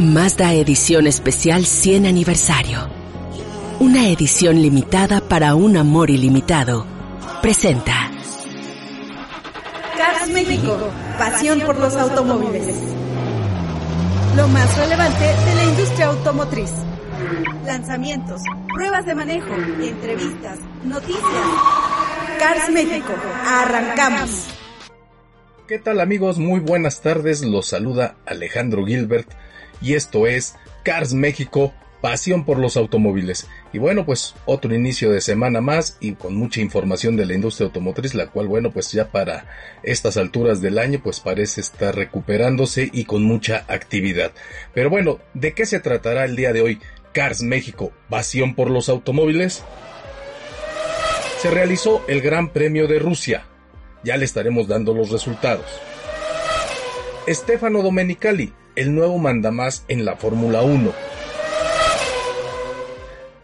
Mazda Edición Especial 100 Aniversario. Una edición limitada para un amor ilimitado. Presenta. Cars México, pasión por los automóviles. Lo más relevante de la industria automotriz. Lanzamientos, pruebas de manejo, entrevistas, noticias. Cars México, arrancamos. ¿Qué tal amigos? Muy buenas tardes, los saluda Alejandro Gilbert y esto es Cars México, pasión por los automóviles. Y bueno, pues otro inicio de semana más y con mucha información de la industria automotriz, la cual bueno, pues ya para estas alturas del año pues parece estar recuperándose y con mucha actividad. Pero bueno, ¿de qué se tratará el día de hoy? Cars México, pasión por los automóviles. Se realizó el Gran Premio de Rusia. Ya le estaremos dando los resultados. Stefano Domenicali, el nuevo mandamás en la Fórmula 1.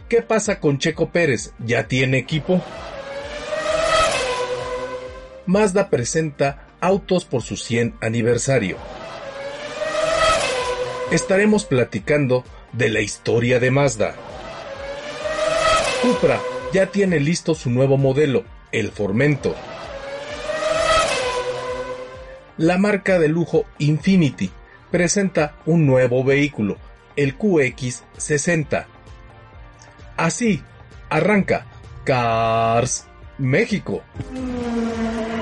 ¿Qué pasa con Checo Pérez? ¿Ya tiene equipo? Mazda presenta autos por su 100 aniversario. Estaremos platicando de la historia de Mazda. Cupra ya tiene listo su nuevo modelo, el Formento. La marca de lujo Infinity presenta un nuevo vehículo, el QX60. Así, arranca Cars México.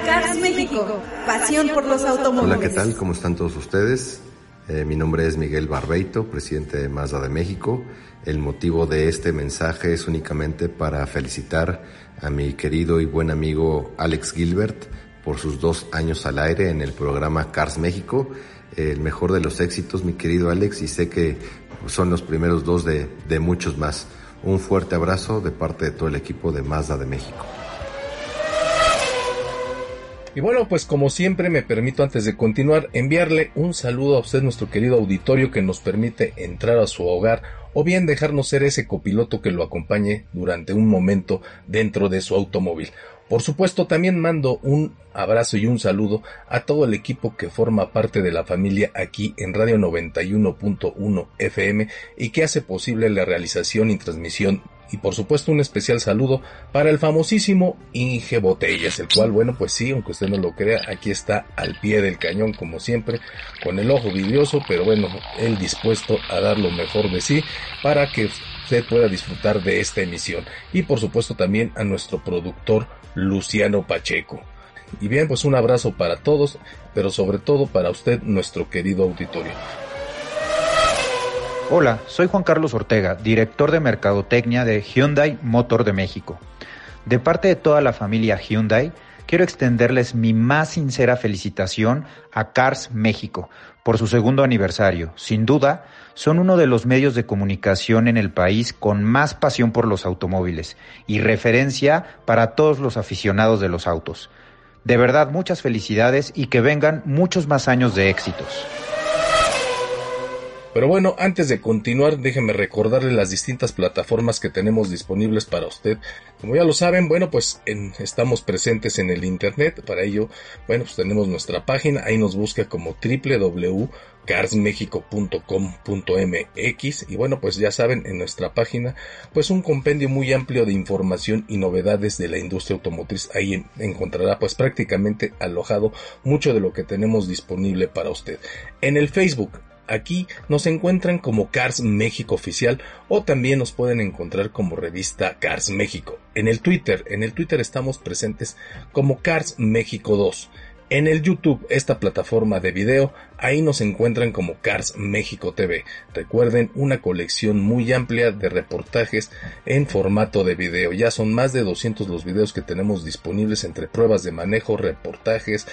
Cars México, pasión por los automóviles. Hola, ¿qué tal? ¿Cómo están todos ustedes? Eh, mi nombre es Miguel Barbeito, presidente de Mazda de México. El motivo de este mensaje es únicamente para felicitar a mi querido y buen amigo Alex Gilbert por sus dos años al aire en el programa Cars México el mejor de los éxitos, mi querido Alex, y sé que son los primeros dos de, de muchos más. Un fuerte abrazo de parte de todo el equipo de Mazda de México. Y bueno, pues como siempre me permito antes de continuar enviarle un saludo a usted, nuestro querido auditorio que nos permite entrar a su hogar o bien dejarnos ser ese copiloto que lo acompañe durante un momento dentro de su automóvil. Por supuesto, también mando un abrazo y un saludo a todo el equipo que forma parte de la familia aquí en Radio 91.1 FM y que hace posible la realización y transmisión y por supuesto un especial saludo para el famosísimo Inge Botellas, el cual, bueno, pues sí, aunque usted no lo crea, aquí está al pie del cañón como siempre, con el ojo vidrioso, pero bueno, él dispuesto a dar lo mejor de sí para que usted pueda disfrutar de esta emisión. Y por supuesto también a nuestro productor Luciano Pacheco. Y bien, pues un abrazo para todos, pero sobre todo para usted, nuestro querido auditorio. Hola, soy Juan Carlos Ortega, director de Mercadotecnia de Hyundai Motor de México. De parte de toda la familia Hyundai, quiero extenderles mi más sincera felicitación a Cars México por su segundo aniversario. Sin duda, son uno de los medios de comunicación en el país con más pasión por los automóviles y referencia para todos los aficionados de los autos. De verdad, muchas felicidades y que vengan muchos más años de éxitos. Pero bueno, antes de continuar, déjenme recordarle las distintas plataformas que tenemos disponibles para usted. Como ya lo saben, bueno, pues estamos presentes en el internet. Para ello, bueno, pues tenemos nuestra página. Ahí nos busca como www.carsmexico.com.mx y bueno, pues ya saben, en nuestra página, pues un compendio muy amplio de información y novedades de la industria automotriz. Ahí encontrará pues prácticamente alojado mucho de lo que tenemos disponible para usted. En el Facebook Aquí nos encuentran como Cars México Oficial o también nos pueden encontrar como revista Cars México. En el Twitter, en el Twitter estamos presentes como Cars México 2. En el YouTube, esta plataforma de video, ahí nos encuentran como Cars México TV. Recuerden, una colección muy amplia de reportajes en formato de video. Ya son más de 200 los videos que tenemos disponibles entre pruebas de manejo, reportajes,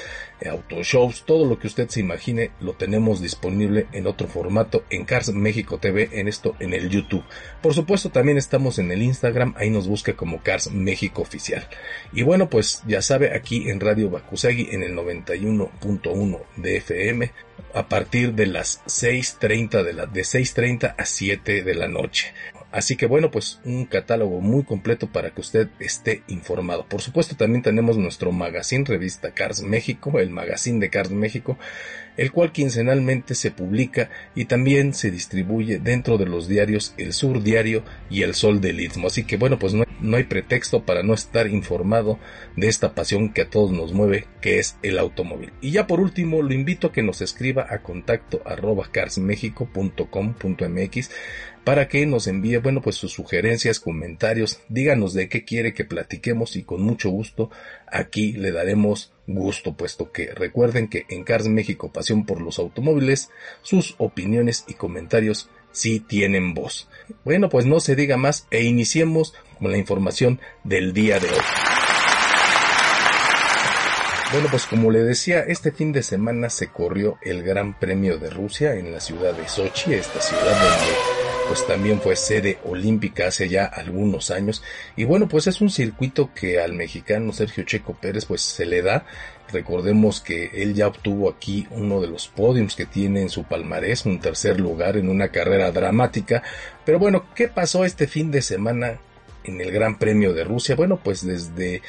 autoshows, todo lo que usted se imagine lo tenemos disponible en otro formato en Cars México TV, en esto en el YouTube. Por supuesto, también estamos en el Instagram, ahí nos busca como Cars México Oficial. Y bueno, pues ya sabe, aquí en Radio Bakusagi en el 91.1 de FM a partir de las 6.30 de la, de 6.30 a 7 de la noche. Así que bueno, pues un catálogo muy completo para que usted esté informado. Por supuesto, también tenemos nuestro magazine revista Cars México, el magazine de Cars México, el cual quincenalmente se publica y también se distribuye dentro de los diarios El Sur Diario y El Sol del Istmo. Así que bueno, pues no, no hay pretexto para no estar informado de esta pasión que a todos nos mueve, que es el automóvil. Y ya por último, lo invito a que nos escriba a contacto arroba carsmexico.com.mx para que nos envíe, bueno, pues sus sugerencias, comentarios, díganos de qué quiere que platiquemos y con mucho gusto aquí le daremos gusto, puesto que recuerden que en Cars México Pasión por los Automóviles, sus opiniones y comentarios sí tienen voz. Bueno, pues no se diga más e iniciemos con la información del día de hoy. Bueno, pues como le decía, este fin de semana se corrió el Gran Premio de Rusia en la ciudad de Sochi, esta ciudad donde pues también fue sede olímpica hace ya algunos años. Y bueno, pues es un circuito que al mexicano Sergio Checo Pérez pues se le da. Recordemos que él ya obtuvo aquí uno de los podiums que tiene en su palmarés, un tercer lugar en una carrera dramática. Pero bueno, ¿qué pasó este fin de semana en el Gran Premio de Rusia? Bueno, pues desde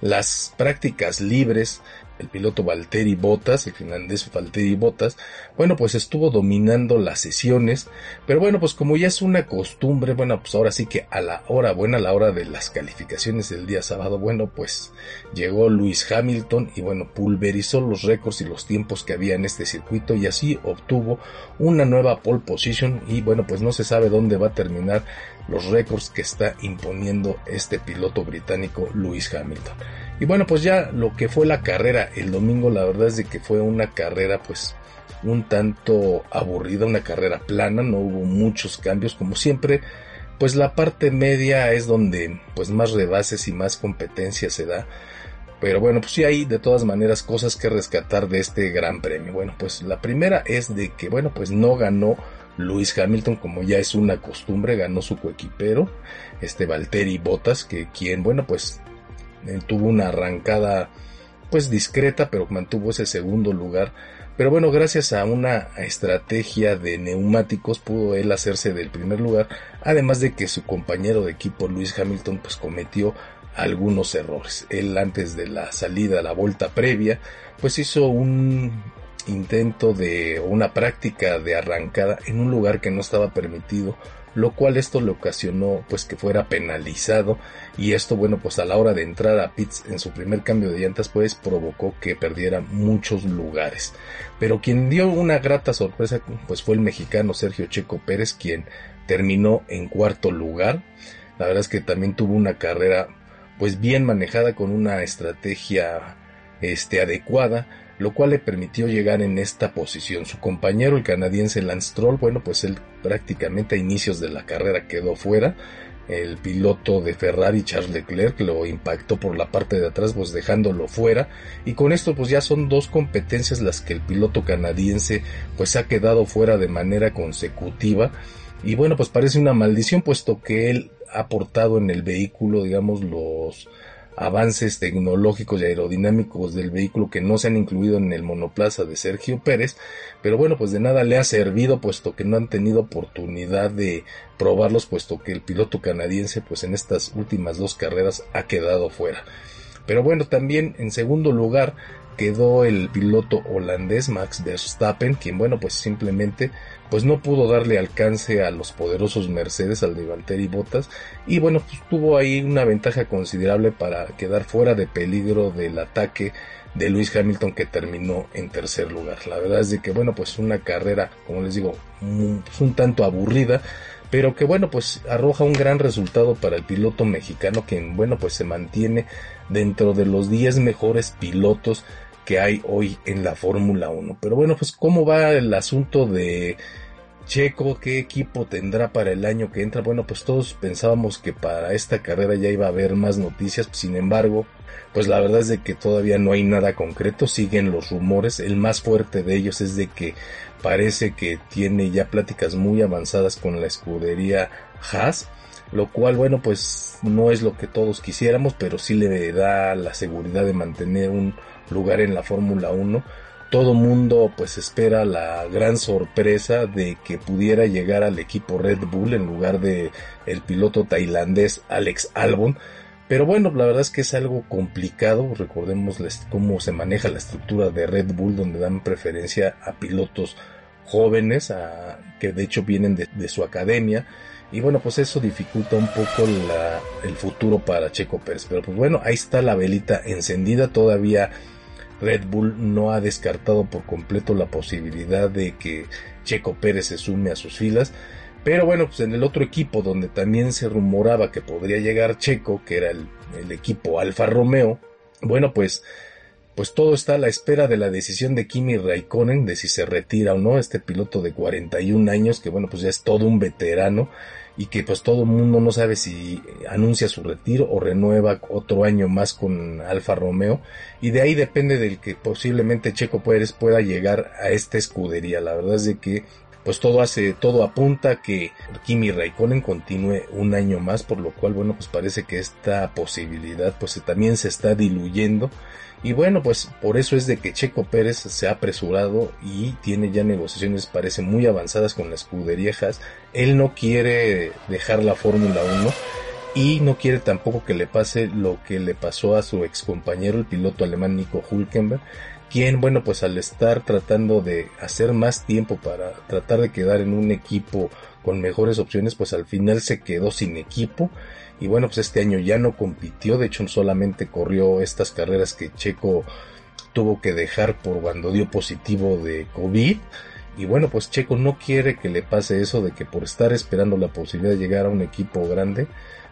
las prácticas libres el piloto Valtteri Bottas, el finlandés Valtteri Bottas, bueno, pues estuvo dominando las sesiones, pero bueno, pues como ya es una costumbre, bueno, pues ahora sí que a la hora buena, a la hora de las calificaciones del día sábado, bueno, pues llegó Luis Hamilton y bueno, pulverizó los récords y los tiempos que había en este circuito y así obtuvo una nueva pole position y bueno, pues no se sabe dónde va a terminar los récords que está imponiendo este piloto británico Luis Hamilton. Y bueno, pues ya lo que fue la carrera el domingo, la verdad es de que fue una carrera pues un tanto aburrida, una carrera plana, no hubo muchos cambios como siempre. Pues la parte media es donde pues más rebases y más competencia se da. Pero bueno, pues sí hay de todas maneras cosas que rescatar de este gran premio. Bueno, pues la primera es de que bueno, pues no ganó Luis Hamilton como ya es una costumbre, ganó su coequipero, este Valtteri Bottas, que quien bueno, pues tuvo una arrancada pues discreta, pero mantuvo ese segundo lugar. Pero bueno, gracias a una estrategia de neumáticos pudo él hacerse del primer lugar, además de que su compañero de equipo Luis Hamilton pues cometió algunos errores. Él antes de la salida, la vuelta previa, pues hizo un intento de una práctica de arrancada en un lugar que no estaba permitido lo cual esto le ocasionó pues que fuera penalizado. Y esto bueno pues a la hora de entrar a pits en su primer cambio de llantas pues provocó que perdiera muchos lugares. Pero quien dio una grata sorpresa pues fue el mexicano Sergio Checo Pérez quien terminó en cuarto lugar. La verdad es que también tuvo una carrera pues bien manejada con una estrategia este adecuada lo cual le permitió llegar en esta posición. Su compañero, el canadiense Lance Stroll, bueno, pues él prácticamente a inicios de la carrera quedó fuera. El piloto de Ferrari, Charles Leclerc, lo impactó por la parte de atrás, pues dejándolo fuera. Y con esto, pues ya son dos competencias las que el piloto canadiense, pues ha quedado fuera de manera consecutiva. Y bueno, pues parece una maldición, puesto que él ha aportado en el vehículo, digamos, los avances tecnológicos y aerodinámicos del vehículo que no se han incluido en el monoplaza de Sergio Pérez, pero bueno, pues de nada le ha servido puesto que no han tenido oportunidad de probarlos puesto que el piloto canadiense pues en estas últimas dos carreras ha quedado fuera. Pero bueno, también en segundo lugar quedó el piloto holandés Max Verstappen, quien bueno, pues simplemente pues no pudo darle alcance a los poderosos Mercedes, al de Valtteri Bottas, y bueno, pues tuvo ahí una ventaja considerable para quedar fuera de peligro del ataque de Luis Hamilton que terminó en tercer lugar. La verdad es de que bueno, pues una carrera, como les digo, un, pues un tanto aburrida, pero que bueno, pues arroja un gran resultado para el piloto mexicano, quien bueno, pues se mantiene dentro de los 10 mejores pilotos que hay hoy en la Fórmula 1. Pero bueno, pues cómo va el asunto de Checo, qué equipo tendrá para el año que entra. Bueno, pues todos pensábamos que para esta carrera ya iba a haber más noticias, sin embargo, pues la verdad es de que todavía no hay nada concreto, siguen los rumores, el más fuerte de ellos es de que parece que tiene ya pláticas muy avanzadas con la escudería Haas, lo cual bueno pues no es lo que todos quisiéramos, pero sí le da la seguridad de mantener un lugar en la Fórmula 1 todo mundo pues espera la gran sorpresa de que pudiera llegar al equipo Red Bull en lugar de el piloto tailandés Alex Albon. Pero bueno, la verdad es que es algo complicado. Recordemos cómo se maneja la estructura de Red Bull, donde dan preferencia a pilotos jóvenes, a, que de hecho vienen de, su academia. Y bueno, pues eso dificulta un poco el futuro para Checo Pérez. Pero pues bueno, ahí está la velita encendida. Todavía Red Bull no ha descartado por completo la posibilidad de que Checo Pérez se sume a sus filas. Pero bueno, pues en el otro equipo donde también se rumoraba que podría llegar Checo, que era el, equipo Alfa Romeo, bueno, pues, pues todo está a la espera de la decisión de Kimi Raikkonen de si se retira o no, este piloto de 41 años, que bueno, pues ya es todo un veterano y que pues todo el mundo no sabe si anuncia su retiro o renueva otro año más con Alfa Romeo y de ahí depende del que posiblemente Checo Pérez pueda llegar a esta escudería. La verdad es de que pues todo hace, todo apunta que Kimi Raikkonen continúe un año más, por lo cual, bueno, pues parece que esta posibilidad, pues también se está diluyendo y bueno, pues por eso es de que Checo Pérez se ha apresurado y tiene ya negociaciones, parece muy avanzadas con las escuderías. Él no quiere dejar la Fórmula 1 y no quiere tampoco que le pase lo que le pasó a su ex compañero, el piloto alemán Nico Hulkenberg, quien, bueno, pues al estar tratando de hacer más tiempo para tratar de quedar en un equipo con mejores opciones, pues al final se quedó sin equipo y bueno, pues este año ya no compitió, de hecho solamente corrió estas carreras que Checo tuvo que dejar por cuando dio positivo de COVID. Y bueno, pues Checo no quiere que le pase eso de que por estar esperando la posibilidad de llegar a un equipo grande,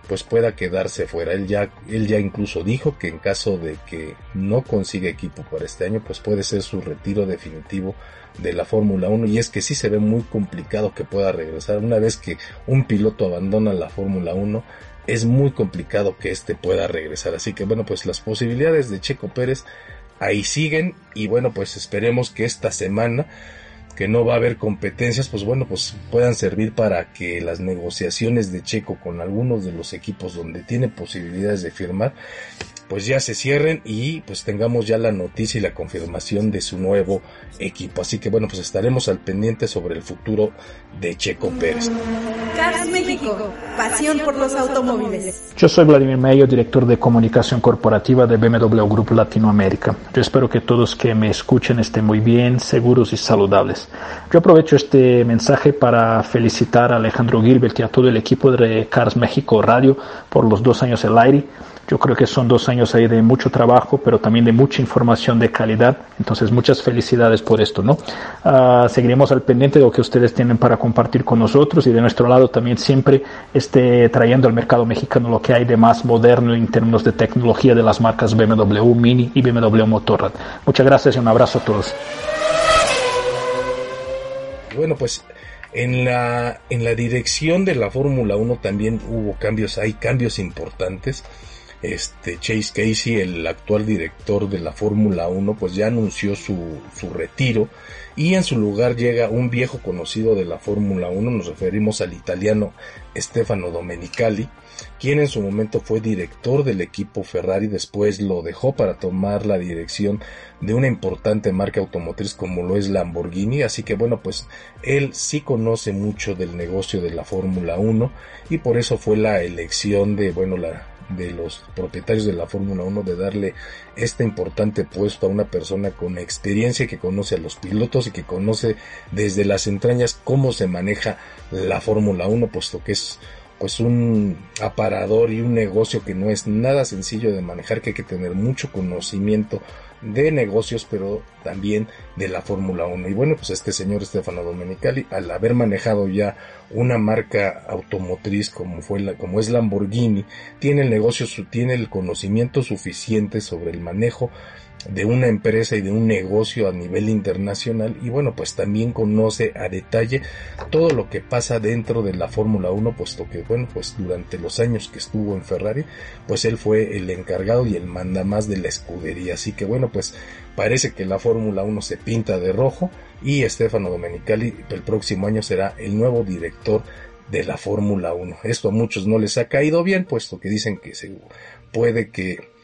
pues pueda quedarse fuera. Él ya, él ya incluso dijo que en caso de que no consiga equipo para este año, pues puede ser su retiro definitivo de la Fórmula 1 y es que sí se ve muy complicado que pueda regresar. Una vez que un piloto abandona la Fórmula 1, es muy complicado que este pueda regresar. Así que bueno, pues las posibilidades de Checo Pérez ahí siguen y bueno, pues esperemos que esta semana que no va a haber competencias, pues bueno, pues puedan servir para que las negociaciones de Checo con algunos de los equipos donde tiene posibilidades de firmar pues ya se cierren y pues tengamos ya la noticia y la confirmación de su nuevo equipo. Así que bueno, pues estaremos al pendiente sobre el futuro de Checo Pérez. Cars México, pasión por los automóviles. Yo soy Vladimir Mayo, director de comunicación corporativa de BMW Group Latinoamérica. Yo espero que todos que me escuchen estén muy bien, seguros y saludables. Yo aprovecho este mensaje para felicitar a Alejandro Gilbert y a todo el equipo de Cars México Radio por los dos años al aire yo creo que son dos años ahí de mucho trabajo, pero también de mucha información de calidad. Entonces, muchas felicidades por esto, ¿no? Uh, seguiremos al pendiente de lo que ustedes tienen para compartir con nosotros y de nuestro lado también siempre esté trayendo al mercado mexicano lo que hay de más moderno en términos de tecnología de las marcas BMW Mini y BMW Motorrad. Muchas gracias y un abrazo a todos. Bueno, pues en la, en la dirección de la Fórmula 1 también hubo cambios, hay cambios importantes este Chase Casey, el actual director de la Fórmula 1, pues ya anunció su, su retiro y en su lugar llega un viejo conocido de la Fórmula 1, nos referimos al italiano Stefano Domenicali, quien en su momento fue director del equipo Ferrari, después lo dejó para tomar la dirección de una importante marca automotriz como lo es Lamborghini, así que bueno, pues él sí conoce mucho del negocio de la Fórmula 1 y por eso fue la elección de, bueno, la, de los propietarios de la Fórmula 1 de darle este importante puesto a una persona con experiencia que conoce a los pilotos y que conoce desde las entrañas cómo se maneja la Fórmula 1, puesto que es pues un aparador y un negocio que no es nada sencillo de manejar, que hay que tener mucho conocimiento de negocios, pero también de la Fórmula 1. Y bueno, pues este señor Stefano Domenicali, al haber manejado ya una marca automotriz como fue la, como es Lamborghini, tiene el negocio, tiene el conocimiento suficiente sobre el manejo de una empresa y de un negocio a nivel internacional y bueno pues también conoce a detalle todo lo que pasa dentro de la Fórmula 1 puesto que bueno pues durante los años que estuvo en Ferrari pues él fue el encargado y el manda más de la escudería así que bueno pues parece que la Fórmula 1 se pinta de rojo y Stefano Domenicali el próximo año será el nuevo director de la Fórmula 1. Esto a muchos no les ha caído bien, puesto que dicen que se puede que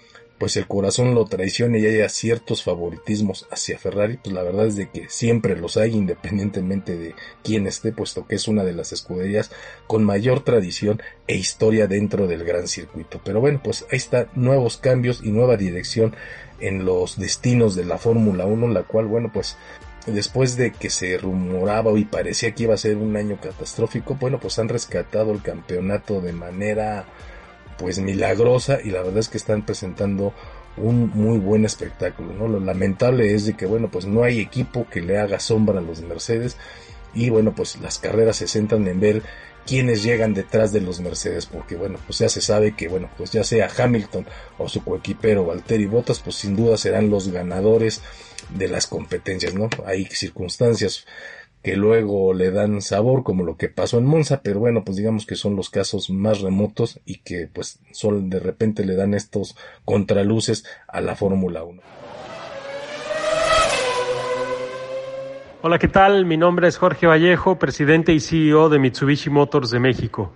pues el corazón lo traicione y haya ciertos favoritismos hacia Ferrari, pues la verdad es de que siempre los hay independientemente de quién esté, puesto que es una de las escuderías con mayor tradición e historia dentro del gran circuito. Pero bueno, pues ahí está nuevos cambios y nueva dirección en los destinos de la Fórmula 1, la cual, bueno, pues después de que se rumoraba y parecía que iba a ser un año catastrófico, bueno, pues han rescatado el campeonato de manera pues milagrosa y la verdad es que están presentando un muy buen espectáculo, ¿no? Lo lamentable es de que bueno, pues no hay equipo que le haga sombra a los Mercedes y bueno, pues las carreras se centran en ver quiénes llegan detrás de los Mercedes, porque bueno, pues ya se sabe que bueno, pues ya sea Hamilton o su coequipero Valtteri Bottas, pues sin duda serán los ganadores de las competencias, ¿no? Hay circunstancias que luego le dan sabor como lo que pasó en Monza, pero bueno, pues digamos que son los casos más remotos y que pues solo de repente le dan estos contraluces a la Fórmula 1. Hola, ¿qué tal? Mi nombre es Jorge Vallejo, presidente y CEO de Mitsubishi Motors de México.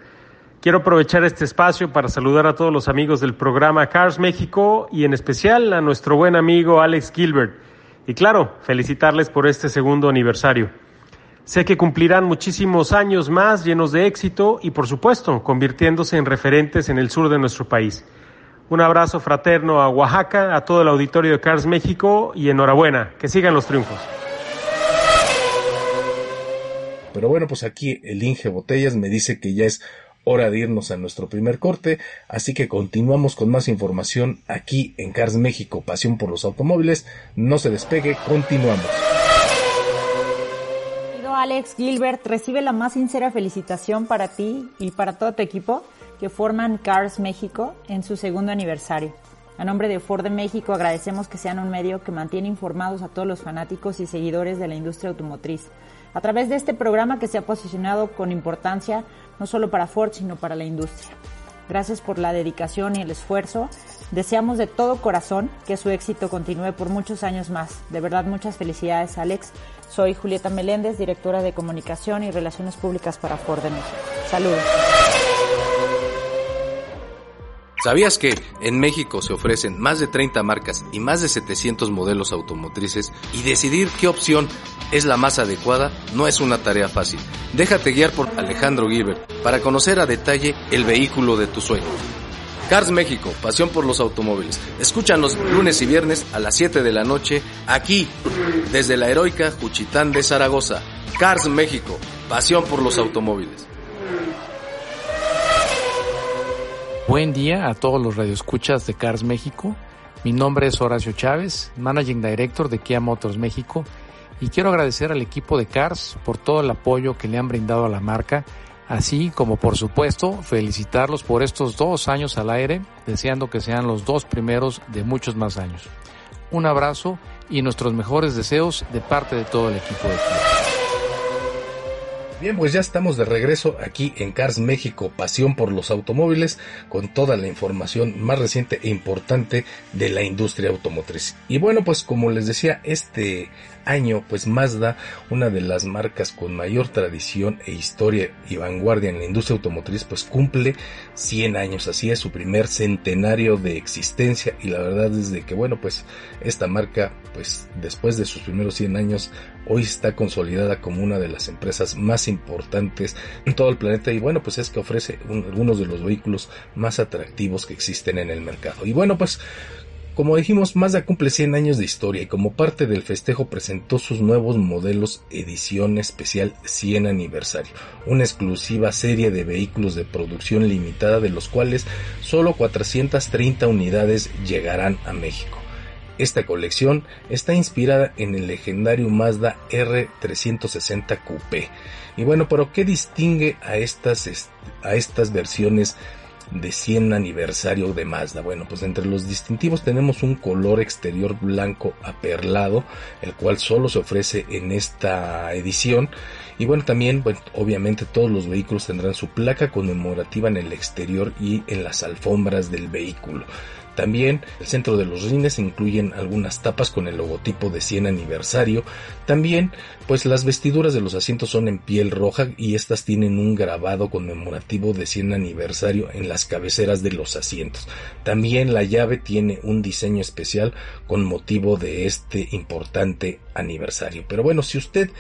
Quiero aprovechar este espacio para saludar a todos los amigos del programa Cars México y en especial a nuestro buen amigo Alex Gilbert. Y claro, felicitarles por este segundo aniversario. Sé que cumplirán muchísimos años más llenos de éxito y por supuesto convirtiéndose en referentes en el sur de nuestro país. Un abrazo fraterno a Oaxaca, a todo el auditorio de Cars México y enhorabuena, que sigan los triunfos. Pero bueno, pues aquí el Inge Botellas me dice que ya es hora de irnos a nuestro primer corte, así que continuamos con más información aquí en Cars México, pasión por los automóviles. No se despegue, continuamos. Alex Gilbert recibe la más sincera felicitación para ti y para todo tu equipo que forman Cars México en su segundo aniversario. A nombre de Ford de México agradecemos que sean un medio que mantiene informados a todos los fanáticos y seguidores de la industria automotriz a través de este programa que se ha posicionado con importancia no solo para Ford, sino para la industria. Gracias por la dedicación y el esfuerzo. Deseamos de todo corazón que su éxito continúe por muchos años más. De verdad, muchas felicidades, Alex. Soy Julieta Meléndez, directora de Comunicación y Relaciones Públicas para Ford de México. Saludos. ¿Sabías que en México se ofrecen más de 30 marcas y más de 700 modelos automotrices y decidir qué opción es la más adecuada no es una tarea fácil? Déjate guiar por Alejandro Gilbert para conocer a detalle el vehículo de tu sueño. Cars México, pasión por los automóviles. Escúchanos lunes y viernes a las 7 de la noche aquí, desde la heroica Juchitán de Zaragoza. Cars México, pasión por los automóviles. Buen día a todos los radioescuchas de Cars México. Mi nombre es Horacio Chávez, Managing Director de Kia Motors México, y quiero agradecer al equipo de Cars por todo el apoyo que le han brindado a la marca, así como por supuesto felicitarlos por estos dos años al aire, deseando que sean los dos primeros de muchos más años. Un abrazo y nuestros mejores deseos de parte de todo el equipo de Kia. Bien, pues ya estamos de regreso aquí en Cars México, pasión por los automóviles, con toda la información más reciente e importante de la industria automotriz. Y bueno, pues como les decía, este año, pues Mazda, una de las marcas con mayor tradición e historia y vanguardia en la industria automotriz, pues cumple 100 años, así es su primer centenario de existencia. Y la verdad es de que bueno, pues esta marca, pues después de sus primeros 100 años, hoy está consolidada como una de las empresas más importantes en todo el planeta. Y bueno, pues es que ofrece algunos de los vehículos más atractivos que existen en el mercado. Y bueno, pues como dijimos, Mazda cumple 100 años de historia y como parte del festejo presentó sus nuevos modelos edición especial 100 aniversario, una exclusiva serie de vehículos de producción limitada de los cuales solo 430 unidades llegarán a México. Esta colección está inspirada en el legendario Mazda R360 Coupé. Y bueno, pero ¿qué distingue a estas, a estas versiones de 100 aniversario de Mazda. Bueno, pues entre los distintivos tenemos un color exterior blanco aperlado, el cual solo se ofrece en esta edición. Y bueno, también, obviamente todos los vehículos tendrán su placa conmemorativa en el exterior y en las alfombras del vehículo. También el centro de los rines incluyen algunas tapas con el logotipo de 100 aniversario. También pues las vestiduras de los asientos son en piel roja y estas tienen un grabado conmemorativo de 100 aniversario en las cabeceras de los asientos. También la llave tiene un diseño especial con motivo de este importante aniversario. Pero bueno, si usted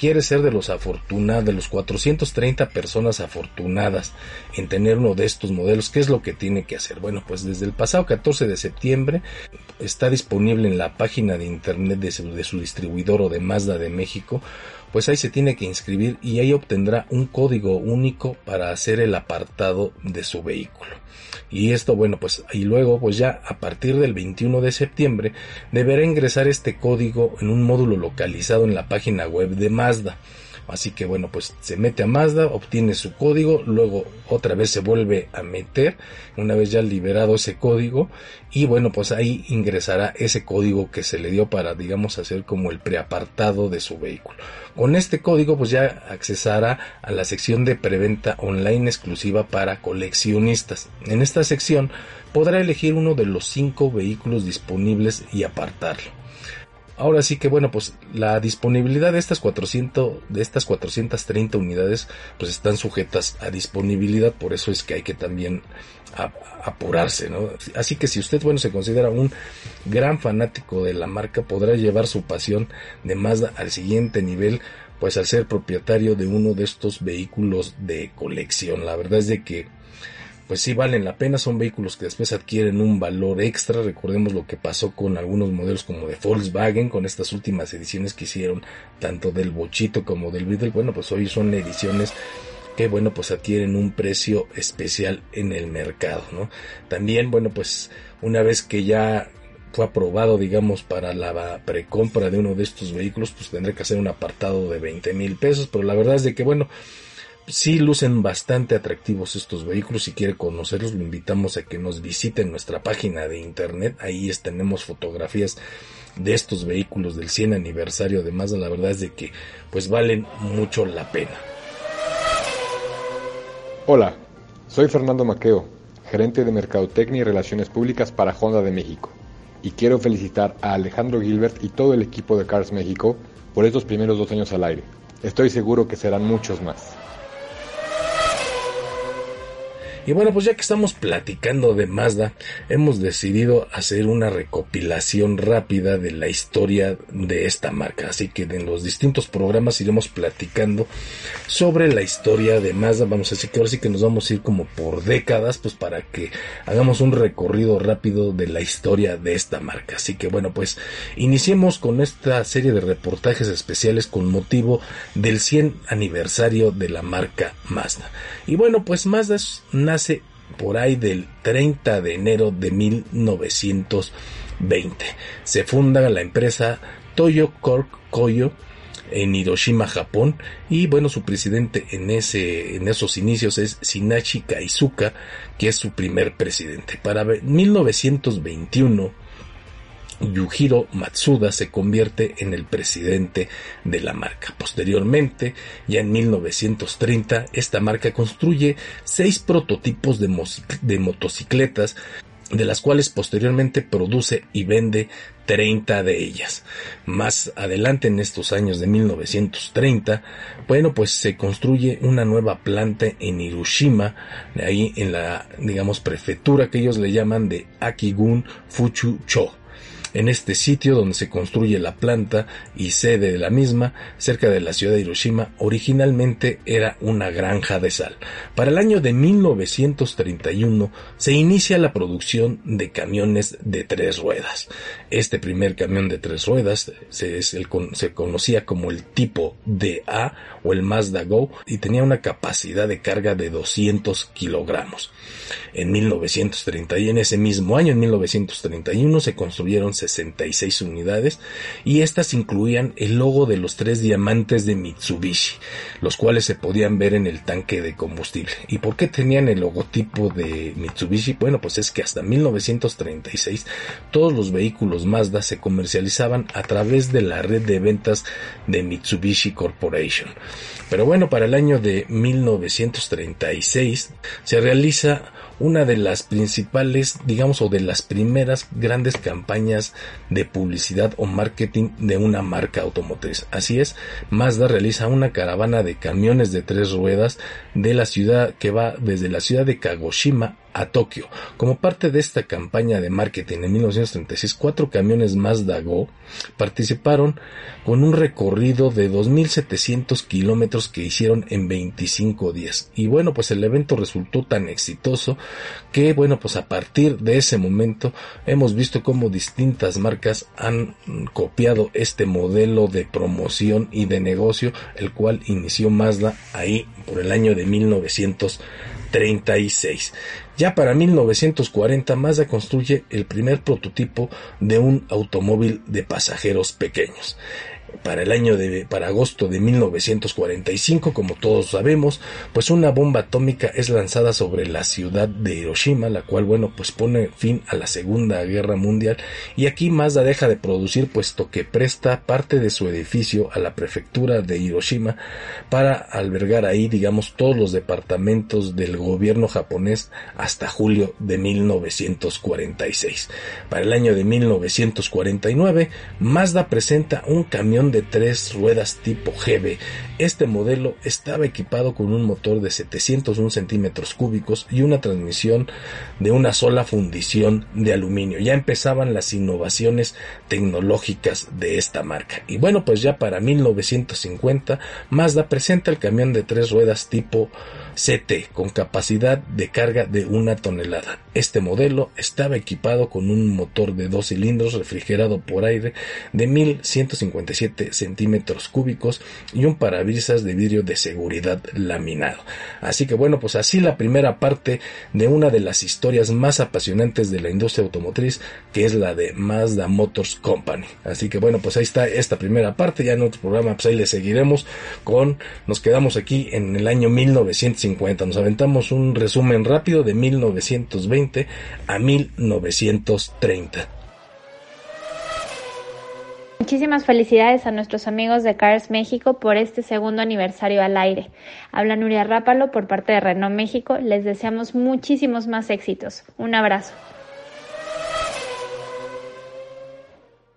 quiere ser de los afortunados, de los 430 personas afortunadas en tener uno de estos modelos, ¿qué es lo que tiene que hacer? Bueno, pues desde el pasado 14 de septiembre está disponible en la página de internet de su, de su distribuidor o de Mazda de México pues ahí se tiene que inscribir y ahí obtendrá un código único para hacer el apartado de su vehículo. Y esto, bueno, pues y luego, pues ya a partir del 21 de septiembre deberá ingresar este código en un módulo localizado en la página web de Mazda. Así que bueno, pues se mete a Mazda, obtiene su código, luego otra vez se vuelve a meter, una vez ya liberado ese código, y bueno, pues ahí ingresará ese código que se le dio para, digamos, hacer como el preapartado de su vehículo. Con este código, pues ya accesará a la sección de preventa online exclusiva para coleccionistas. En esta sección podrá elegir uno de los cinco vehículos disponibles y apartarlo. Ahora sí que bueno, pues la disponibilidad de estas 400 de estas 430 unidades pues están sujetas a disponibilidad, por eso es que hay que también apurarse, ¿no? Así que si usted bueno se considera un gran fanático de la marca, podrá llevar su pasión de Mazda al siguiente nivel pues al ser propietario de uno de estos vehículos de colección. La verdad es de que pues sí valen la pena, son vehículos que después adquieren un valor extra, recordemos lo que pasó con algunos modelos como de Volkswagen, con estas últimas ediciones que hicieron tanto del Bochito como del Beetle, bueno pues hoy son ediciones que bueno pues adquieren un precio especial en el mercado, ¿no? También bueno pues una vez que ya fue aprobado, digamos, para la precompra de uno de estos vehículos, pues tendré que hacer un apartado de 20 mil pesos, pero la verdad es de que, bueno, sí lucen bastante atractivos estos vehículos. Si quiere conocerlos, lo invitamos a que nos visiten nuestra página de internet. Ahí tenemos fotografías de estos vehículos del 100 aniversario. Además, la verdad es de que pues valen mucho la pena. Hola, soy Fernando Maqueo, gerente de Mercadotecnia y Relaciones Públicas para Honda de México. Y quiero felicitar a Alejandro Gilbert y todo el equipo de Cars México por estos primeros dos años al aire. Estoy seguro que serán muchos más. Y bueno, pues ya que estamos platicando de Mazda, hemos decidido hacer una recopilación rápida de la historia de esta marca. Así que en los distintos programas iremos platicando sobre la historia de Mazda. Vamos a decir que ahora sí que nos vamos a ir como por décadas, pues para que hagamos un recorrido rápido de la historia de esta marca. Así que bueno, pues iniciemos con esta serie de reportajes especiales con motivo del 100 aniversario de la marca Mazda. Y bueno, pues Mazda es nace por ahí del 30 de enero de 1920. Se funda la empresa Toyo Cork Koyo en Hiroshima, Japón, y bueno, su presidente en ese, en esos inicios es Shinachi Kaizuka, que es su primer presidente. Para 1921, Yujiro Matsuda se convierte en el presidente de la marca. Posteriormente, ya en 1930, esta marca construye seis prototipos de, motocicletas de las cuales posteriormente produce y vende 30 de ellas. Más adelante en estos años de 1930, bueno, pues se construye una nueva planta en Hiroshima, ahí en la, digamos, prefectura que ellos le llaman de Akigun Fuchu-cho en este sitio donde se construye la planta y sede de la misma, cerca de la ciudad de Hiroshima, originalmente era una granja de sal. Para el año de 1931 se inicia la producción de camiones de tres ruedas. Este primer camión de tres ruedas se, conocía como el tipo DA o el Mazda Go y tenía una capacidad de carga de 200 kilogramos. En 1930 y en ese mismo año, en 1931, se construyeron 66 unidades y estas incluían el logo de los tres diamantes de Mitsubishi, los cuales se podían ver en el tanque de combustible. ¿Y por qué tenían el logotipo de Mitsubishi? Bueno, pues es que hasta 1936 todos los vehículos Mazda se comercializaban a través de la red de ventas de Mitsubishi Corporation. Pero bueno, para el año de 1936 se realiza una de las principales, digamos, o de las primeras grandes campañas de publicidad o marketing de una marca automotriz. Así es, Mazda realiza una caravana de camiones de tres ruedas de la ciudad que va desde la ciudad de Kagoshima a Tokio. Como parte de esta campaña de marketing en 1936, cuatro camiones Mazda Go participaron con un recorrido de 2.700 kilómetros que hicieron en 25 días. Y bueno, pues el evento resultó tan exitoso que bueno, pues a partir de ese momento hemos visto cómo distintas marcas han copiado este modelo de promoción y de negocio, el cual inició Mazda ahí por el año de 1936. Ya para 1940 Mazda construye el primer prototipo de un automóvil de pasajeros pequeños para el año de para agosto de 1945, como todos sabemos, pues una bomba atómica es lanzada sobre la ciudad de Hiroshima, la cual bueno, pues pone fin a la Segunda Guerra Mundial y aquí Mazda deja de producir puesto que presta parte de su edificio a la prefectura de Hiroshima para albergar ahí, digamos, todos los departamentos del gobierno japonés hasta julio de 1946. Para el año de 1949, Mazda presenta un camión de tres ruedas tipo GB. Este modelo estaba equipado con un motor de 701 centímetros cúbicos y una transmisión de una sola fundición de aluminio. Ya empezaban las innovaciones tecnológicas de esta marca. Y bueno, pues ya para 1950, Mazda presenta el camión de tres ruedas tipo CT con capacidad de carga de una tonelada. Este modelo estaba equipado con un motor de dos cilindros refrigerado por aire de 1157 centímetros cúbicos y un parabrisas de vidrio de seguridad laminado. Así que bueno, pues así la primera parte de una de las historias más apasionantes de la industria automotriz, que es la de Mazda Motors Company. Así que bueno, pues ahí está esta primera parte, ya en otro programa pues ahí le seguiremos con, nos quedamos aquí en el año 1950, nos aventamos un resumen rápido de 1920 a 1930. Muchísimas felicidades a nuestros amigos de Cars México por este segundo aniversario al aire. Habla Nuria Rápalo por parte de Renault México. Les deseamos muchísimos más éxitos. Un abrazo.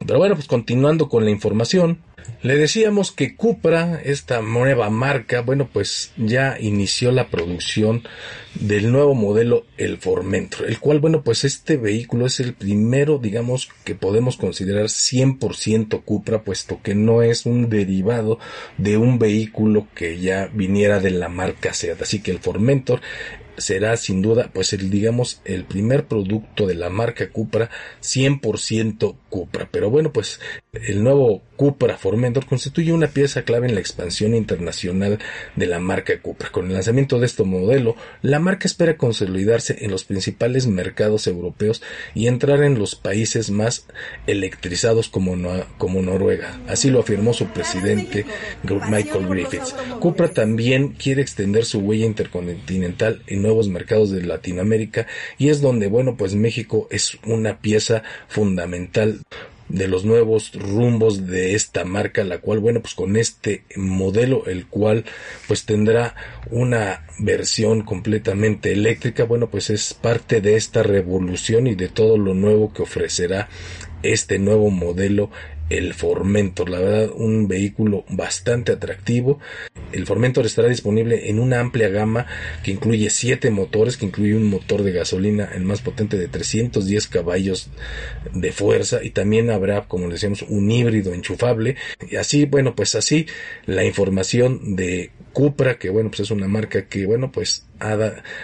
Pero bueno, pues continuando con la información, le decíamos que Cupra, esta nueva marca, bueno, pues ya inició la producción del nuevo modelo, el Formentor, el cual, bueno, pues este vehículo es el primero, digamos, que podemos considerar 100% Cupra, puesto que no es un derivado de un vehículo que ya viniera de la marca Seat. Así que el Formentor será sin duda pues el digamos el primer producto de la marca Cupra 100% Cupra pero bueno pues el nuevo Cupra Formentor constituye una pieza clave en la expansión internacional de la marca Cupra. Con el lanzamiento de este modelo, la marca espera consolidarse en los principales mercados europeos y entrar en los países más electrizados como, como Noruega. Así lo afirmó su presidente Michael Griffiths. Cupra también quiere extender su huella intercontinental en nuevos mercados de Latinoamérica y es donde, bueno, pues México es una pieza fundamental de los nuevos rumbos de esta marca, la cual, bueno, pues con este modelo, el cual pues tendrá una versión completamente eléctrica, bueno, pues es parte de esta revolución y de todo lo nuevo que ofrecerá este nuevo modelo el Formentor, la verdad un vehículo bastante atractivo. El Formentor estará disponible en una amplia gama que incluye 7 motores, que incluye un motor de gasolina, el más potente de 310 caballos de fuerza y también habrá, como decíamos, un híbrido enchufable. Y así, bueno, pues así la información de Cupra, que bueno, pues es una marca que bueno, pues ha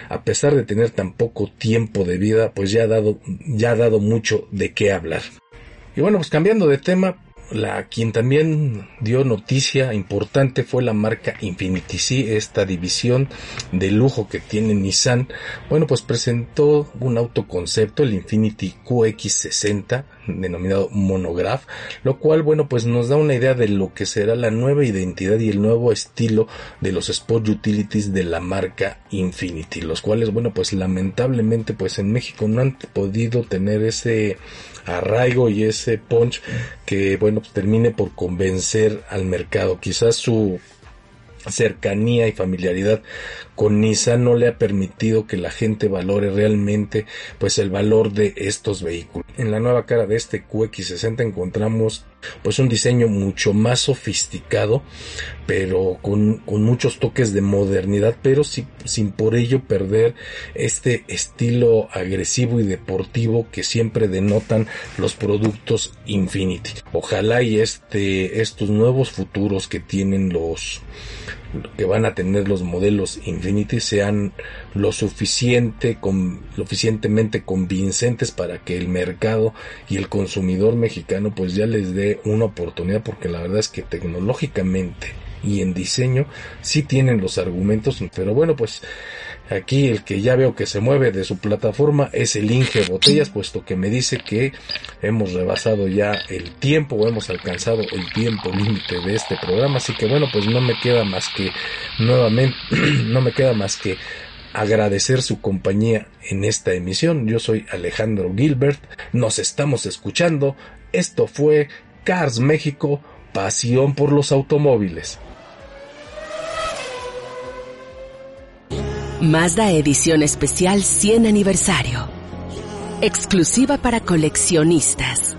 a pesar de tener tan poco tiempo de vida, pues ya ha dado, ya ha dado mucho de qué hablar. Y bueno, pues cambiando de tema, la quien también dio noticia importante fue la marca Infinity C, esta división de lujo que tiene Nissan. Bueno, pues presentó un autoconcepto, el Infinity QX60, denominado Monograph, lo cual, bueno, pues nos da una idea de lo que será la nueva identidad y el nuevo estilo de los Sport Utilities de la marca Infinity, los cuales, bueno, pues lamentablemente, pues en México no han podido tener ese arraigo y ese punch que, bueno, pues termine por convencer al mercado. Quizás su cercanía y familiaridad con Nissan no le ha permitido que la gente valore realmente pues el valor de estos vehículos. En la nueva cara de este QX60 encontramos pues un diseño mucho más sofisticado pero con, con muchos toques de modernidad pero sin, sin por ello perder este estilo agresivo y deportivo que siempre denotan los productos Infinity. Ojalá y este estos nuevos futuros que tienen los que van a tener los modelos Infinity sean lo suficiente con, lo suficientemente convincentes para que el mercado y el consumidor mexicano pues ya les dé una oportunidad porque la verdad es que tecnológicamente y en diseño sí tienen los argumentos pero bueno pues Aquí el que ya veo que se mueve de su plataforma es el Inge Botellas, puesto que me dice que hemos rebasado ya el tiempo o hemos alcanzado el tiempo límite de este programa. Así que bueno, pues no me queda más que nuevamente, no me queda más que agradecer su compañía en esta emisión. Yo soy Alejandro Gilbert, nos estamos escuchando. Esto fue Cars México, pasión por los automóviles. Mazda Edición Especial 100 Aniversario. Exclusiva para coleccionistas.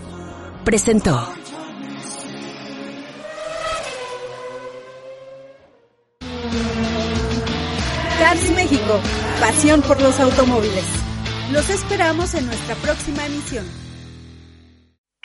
Presentó. Cars México, pasión por los automóviles. Los esperamos en nuestra próxima emisión.